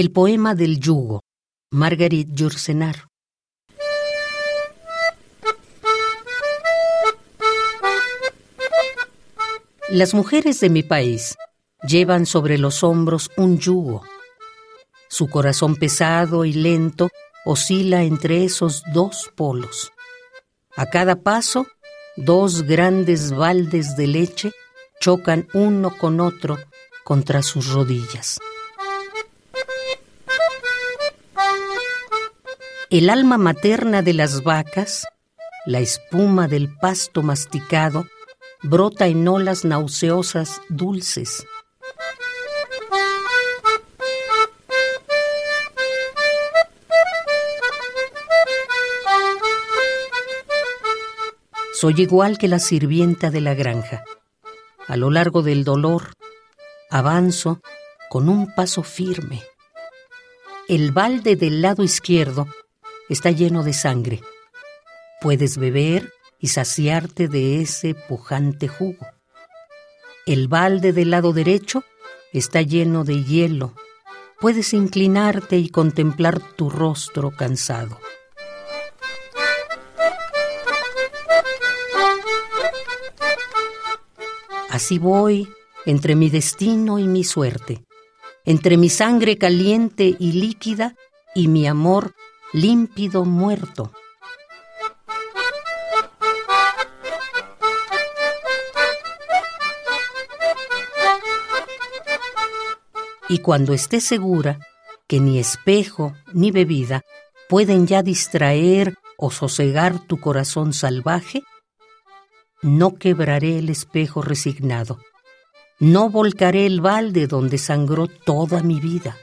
El poema del yugo, Margarit Yourcenar. Las mujeres de mi país llevan sobre los hombros un yugo. Su corazón pesado y lento oscila entre esos dos polos. A cada paso, dos grandes baldes de leche chocan uno con otro contra sus rodillas. El alma materna de las vacas, la espuma del pasto masticado, brota en olas nauseosas dulces. Soy igual que la sirvienta de la granja. A lo largo del dolor, avanzo con un paso firme. El balde del lado izquierdo está lleno de sangre. Puedes beber y saciarte de ese pujante jugo. El balde del lado derecho está lleno de hielo. Puedes inclinarte y contemplar tu rostro cansado. Así voy entre mi destino y mi suerte, entre mi sangre caliente y líquida y mi amor límpido muerto. Y cuando esté segura que ni espejo ni bebida pueden ya distraer o sosegar tu corazón salvaje, no quebraré el espejo resignado, no volcaré el balde donde sangró toda mi vida.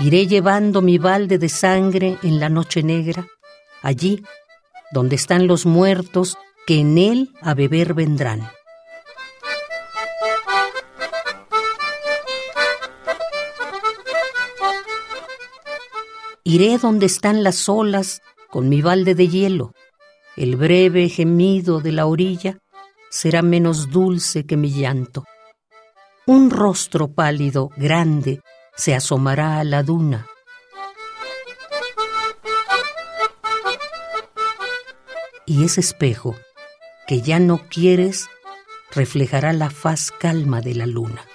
Iré llevando mi balde de sangre en la noche negra, allí donde están los muertos que en él a beber vendrán. Iré donde están las olas con mi balde de hielo. El breve gemido de la orilla será menos dulce que mi llanto. Un rostro pálido, grande, se asomará a la duna. Y ese espejo, que ya no quieres, reflejará la faz calma de la luna.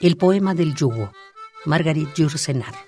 El poema del yugo, Margarit Yourcenar.